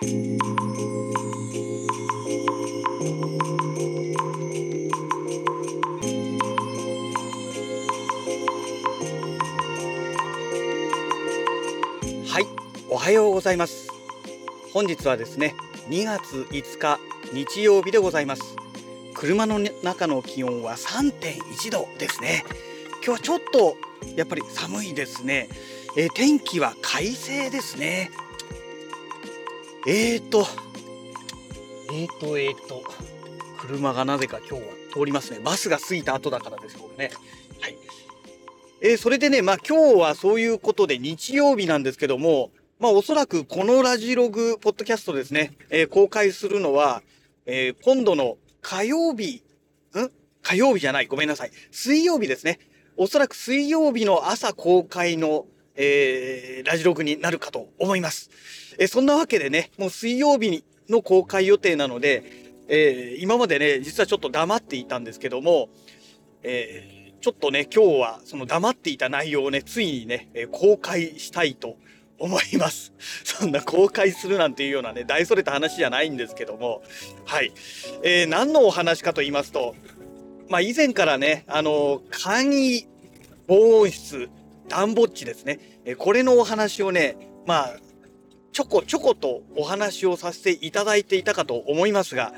はい、おはようございます。本日はですね、2月5日日曜日でございます。車の中の気温は3.1度ですね。今日はちょっとやっぱり寒いですね。えー天気は快晴ですね。えーと、えーと、えーと、車がなぜか今日は通りますね。バスが過ぎた後だからですよね。はい。えーそれでね、まあ今日はそういうことで日曜日なんですけども、まあおそらくこのラジログ、ポッドキャストですね、えー公開するのは、えー今度の火曜日、ん？火曜日じゃない、ごめんなさい。水曜日ですね。おそらく水曜日の朝公開の、えーラジログになるかと思います。えそんなわけでね、もう水曜日の公開予定なので、えー今までね、実はちょっと黙っていたんですけども、えーちょっとね、今日はその黙っていた内容をね、ついにね、え公開したいと思います。そんな公開するなんていうようなね、大それた話じゃないんですけども、はい。えー何のお話かと言いますと、まあ以前からね、あの簡易防音室、暖房地ですね、えこれのお話をね、まあ、ちょこちょことお話をさせていただいていたかと思いますが、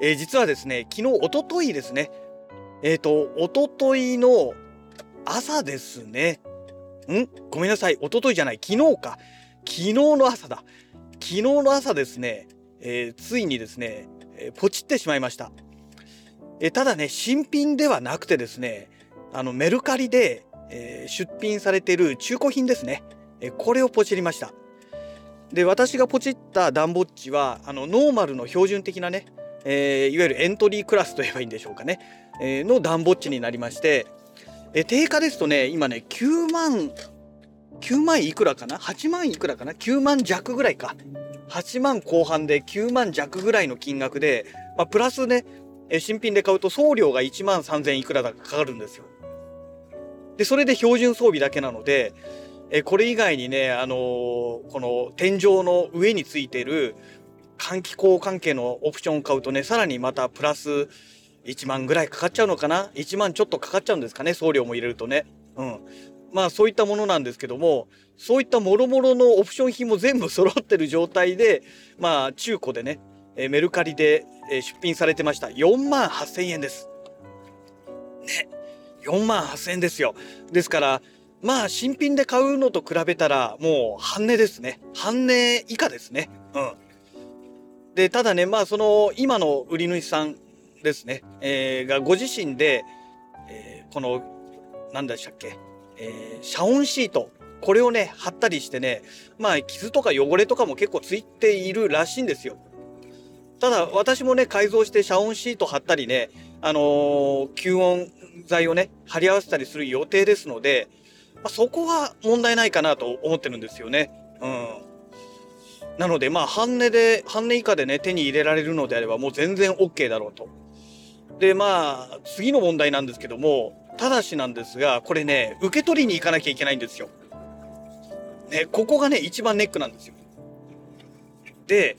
えー実はですね、昨日、おとといですね、えっ、と、おとといの朝ですね。ん？ごめんなさい。おとといじゃない。昨日か。昨日の朝だ。昨日の朝ですね、えーついにですね、えーポチってしまいました。えーただね、新品ではなくてですね、あの、メルカリで、えー出品されている中古品ですね。えーこれをポチりました。で、私がポチった暖房地は、あの、ノーマルの標準的なね、えーいわゆるエントリークラスと言えばいいんでしょうかね。えーの暖房地になりまして、えー定価ですとね、今ね、9万、9万いくらかな ?8 万いくらかな ?9 万弱ぐらいか。8万後半で9万弱ぐらいの金額で、まあ、プラスね、え新品で買うと送料が1万3000いくらだかかるんですよ。で、それで標準装備だけなので、えこれ以外にね、あのーこの天井の上についてる換気口関係のオプションを買うとね、さらにまたプラス1万ぐらいかかっちゃうのかな ?1 万ちょっとかかっちゃうんですかね？送料も入れるとね。うん。まあそういったものなんですけども、そういったもろもろのオプション品も全部揃ってる状態で、まあ中古でね、えメルカリでえ出品されてました。4万8000円です。ね。4万8000円ですよ。ですから、まあ新品で買うのと比べたらもう半値ですね。半値以下ですね。うん。で、ただね、まあその今の売り主さんですね、えーがご自身で、えーこの、何でしたっけ、えー遮音シート、これをね、貼ったりしてね、まあ傷とか汚れとかも結構ついているらしいんですよ。ただ私もね、改造して遮音シート貼ったりね、あのー吸音材をね、貼り合わせたりする予定ですので、ま、そこは問題ないかなと思ってるんですよね。うん。なので、まあ、半値で、半値以下でね、手に入れられるのであれば、もう全然 OK だろうと。で、まあ、次の問題なんですけども、ただしなんですが、これね、受け取りに行かなきゃいけないんですよ。ね、ここがね、一番ネックなんですよ。で、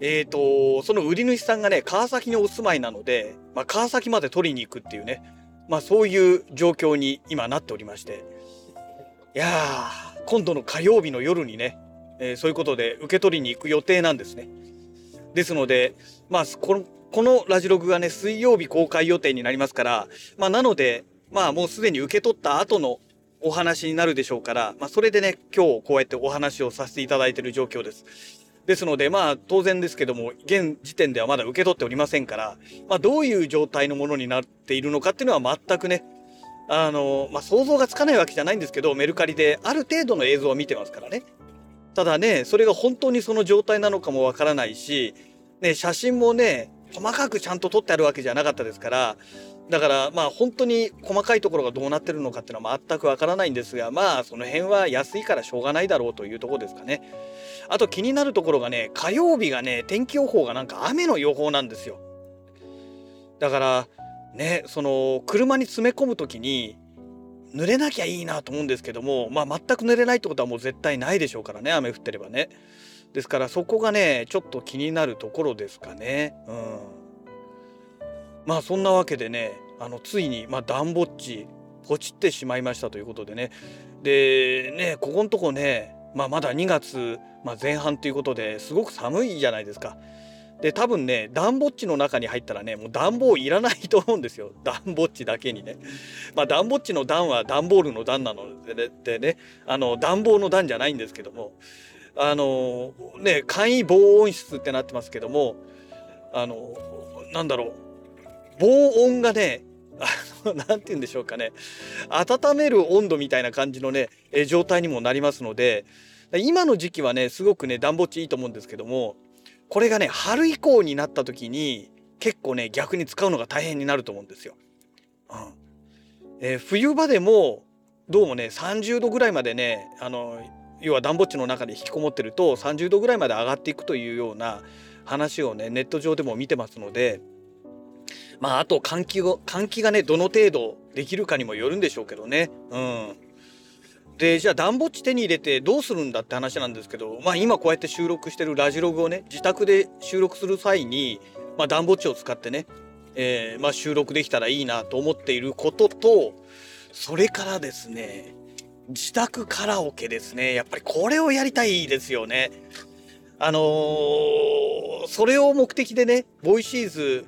えっ、と、その売り主さんがね、川崎にお住まいなので、まあ、川崎まで取りに行くっていうね、まあ、そういう状況に今なっておりまして、やー、今度の火曜日の夜にね、えーそういうことで受け取りに行く予定なんですね。ですので、まあ、この、このラジログがね、水曜日公開予定になりますから、まあ、なので、まあ、もうすでに受け取った後のお話になるでしょうから、まあ、それでね、今日こうやってお話をさせていただいている状況です。ですので、まあ、当然ですけども、現時点ではまだ受け取っておりませんから、まあ、どういう状態のものになっているのかっていうのは全くね、あの、まあ、想像がつかないわけじゃないんですけど、メルカリである程度の映像は見てますからね。ただね、それが本当にその状態なのかもわからないし、ね、写真もね、細かくちゃんと撮ってあるわけじゃなかったですから、だからまあ本当に細かいところがどうなってるのかっていうのは全くわからないんですが、まあその辺は安いからしょうがないだろうというところですかね。あと気になるところがね、火曜日がね、天気予報がなんか雨の予報なんですよ。だから、ね、その車に詰め込む時に濡れなきゃいいなと思うんですけども、まあ全く濡れないってことはもう絶対ないでしょうからね、雨降ってればね。ですからそこがねちょっと気になるところですかね。うん、まあそんなわけでねあのついに、まあ、暖房地ポチってしまいましたということでねでねここのとこね、まあ、まだ2月、まあ、前半ということですごく寒いじゃないですか。で多分ね暖房地の中に入ったらねもう暖房いらないと思うんですよ。暖房地だけにね。まあ暖房地の暖は段ボールの暖なのでねあの暖房の暖じゃないんですけどもあのね簡易防音室ってなってますけどもあのなんだろう。防音がね 何て言うんでしょうかね。温める温度みたいな感じのね状態にもなりますので今の時期はねすごくね暖房地いいと思うんですけどもこれがね春以降になった時に結構ね逆に使うのが大変になると思うんですよ。うんえー、冬場でもどうもね30度ぐらいまでねあの要は暖房地の中で引きこもってると30度ぐらいまで上がっていくというような話をねネット上でも見てますのでまああと換気を換気がねどの程度できるかにもよるんでしょうけどね。うんでじゃあダンボっち手に入れてどうするんだって話なんですけど、まあ、今こうやって収録してるラジログをね自宅で収録する際に、まあ、ダンボっちを使ってね、えー、まあ、収録できたらいいなと思っていることとそれからですね自宅カラオケですねやっぱりこれをやりたいですよね。あのー、それを目的でね VOISEES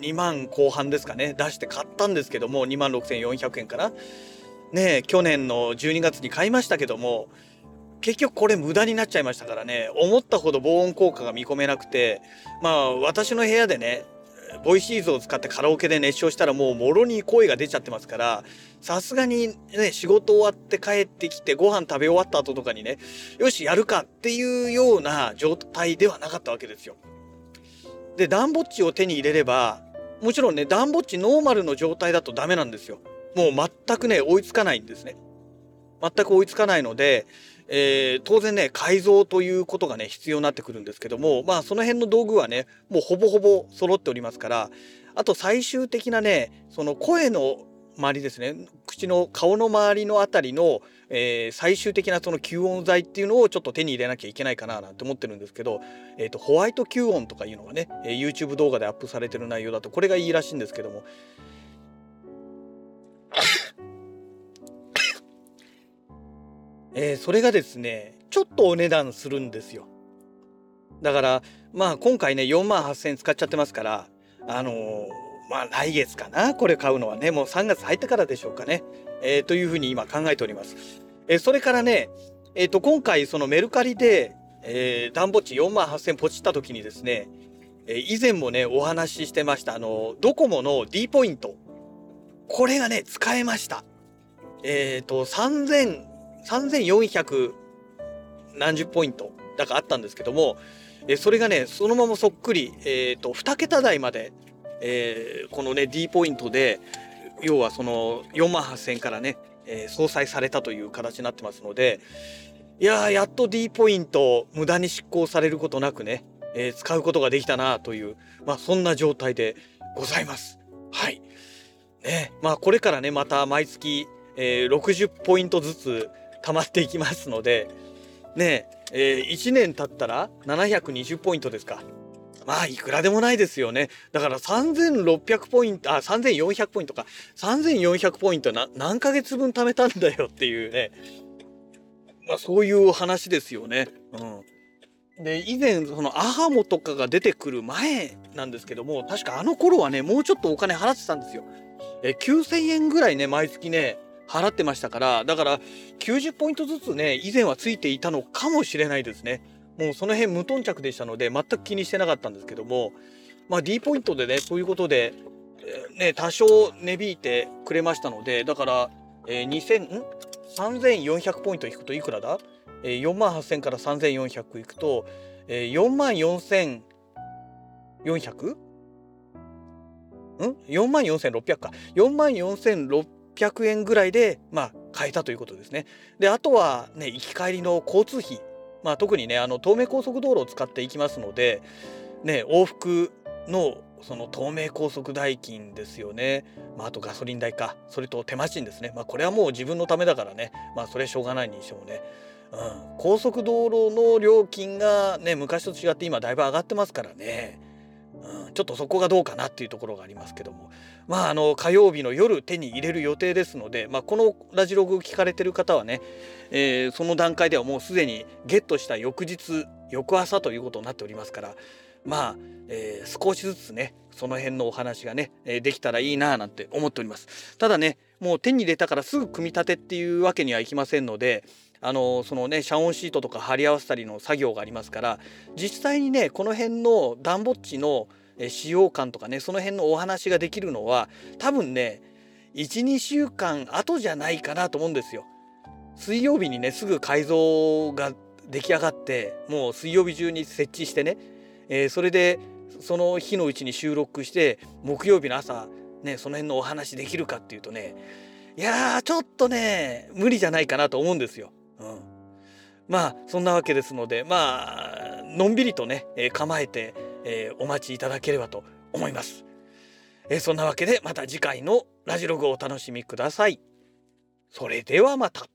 2万後半ですかね出して買ったんですけども2万6400円かな。ね去年の12月に買いましたけども結局これ無駄になっちゃいましたからね思ったほど防音効果が見込めなくてまあ私の部屋でね VOISEES を使ってカラオケで熱唱したらもうもろに声が出ちゃってますからさすがにね仕事終わって帰ってきてご飯食べ終わった後とかにねよしやるかっていうような状態ではなかったわけですよ。でダンボっちを手に入れればもちろんね暖房地ノーマルの状態だとダメなんですよ。もう全くね追いつかないんですね。全く追いつかないので、えー、当然ね改造ということがね必要になってくるんですけどもまあその辺の道具はねもうほぼほぼ揃っておりますからあと最終的なねその声の周りですね口の顔の周りの辺りの、えー、最終的なその吸音材っていうのをちょっと手に入れなきゃいけないかななんて思ってるんですけど、えーと、ホワイト吸音とかいうのがね、え、YouTube 動画でアップされてる内容だとこれがいいらしいんですけどもえー、それがですねちょっとお値段するんですよ。だからまあ今回ね4万8,000円使っちゃってますからあのー、まあ来月かなこれ買うのはねもう3月入ったからでしょうかね、えー、というふうに今考えております、えー、それからねえっ、と今回そのメルカリで、えー、暖房地4万8,000円ポチった時にですね、え以前もねお話ししてましたあのドコモの D ポイント。これがね使えました。えっ、と3000 3400何十ポイントだかあったんですけども、えそれがねそのままそっくり、えーと、2桁台まで、えー、このね D ポイントで要はその4万8,000からね、えー、相殺されたという形になってますのでいややっと D ポイント無駄に執行されることなくね、えー、使うことができたなという、まあ、そんな状態でございます。はい。ね、まあこれからねまた毎月、えー、60ポイントずつ溜まっていきますのでねえー、1年経ったら720ポイントですか。まあいくらでもないですよね。だから3600ポイント、あ、3400ポイントか。3400ポイントな何ヶ月分貯めたんだよ っていうね。まあそういう話ですよね。うん。で、以前そのアハモとかが出てくる前なんですけども、確かあの頃はね、もうちょっとお金払ってたんですよ。え、9000円ぐらいね、毎月ね、払ってましたからだから90ポイントずつね以前はついていたのかもしれないですねもうその辺無頓着でしたので全く気にしてなかったんですけどもまあ D ポイントでねそういうことで、えー、ね多少値引いてくれましたのでだから、えー、2000ん？3400ポイント引くといくらだ、えー、4万8000から3400いくと、えー、4万 4400? ん ?4 万4600か。4万4600 600円ぐらいで、まあ、買えたということですね。であとはね行き帰りの交通費、まあ、特にねあの東名高速道路を使っていきますので、ね、往復のその東名高速代金ですよね、まあ、あとガソリン代か。それと手間賃ですね、まあ、これはもう自分のためだからね、まあ、それしょうがないにしてもね。うん、高速道路の料金がね昔と違って今だいぶ上がってますからね、うん、ちょっとそこがどうかなっていうところがありますけども。まああの火曜日の夜手に入れる予定ですので、まあ、このラジログ聞かれてる方はね、えー、その段階ではもうすでにゲットした翌日翌朝ということになっておりますからまあ、えー、少しずつねその辺のお話がね、えー、できたらいいななんて思っております。ただねもう手に入れたからすぐ組み立てっていうわけにはいきませんのであのそのね遮音シートとか貼り合わせたりの作業がありますから実際にねこの辺の暖房地の使用感とかねその辺のお話ができるのは多分ね12週間後じゃないかなと思うんですよ。水曜日にねすぐ改造が出来上がってもう水曜日中に設置してね、えー、それでその日のうちに収録して木曜日の朝ねその辺のお話できるかっていうとねいやーちょっとね無理じゃないかなと思うんですよ。うん、まあそんなわけですのでまあのんびりとね、えー、構えて、えー、お待ちいただければと思います。えー、そんなわけでまた次回のラジログをお楽しみください。それではまた。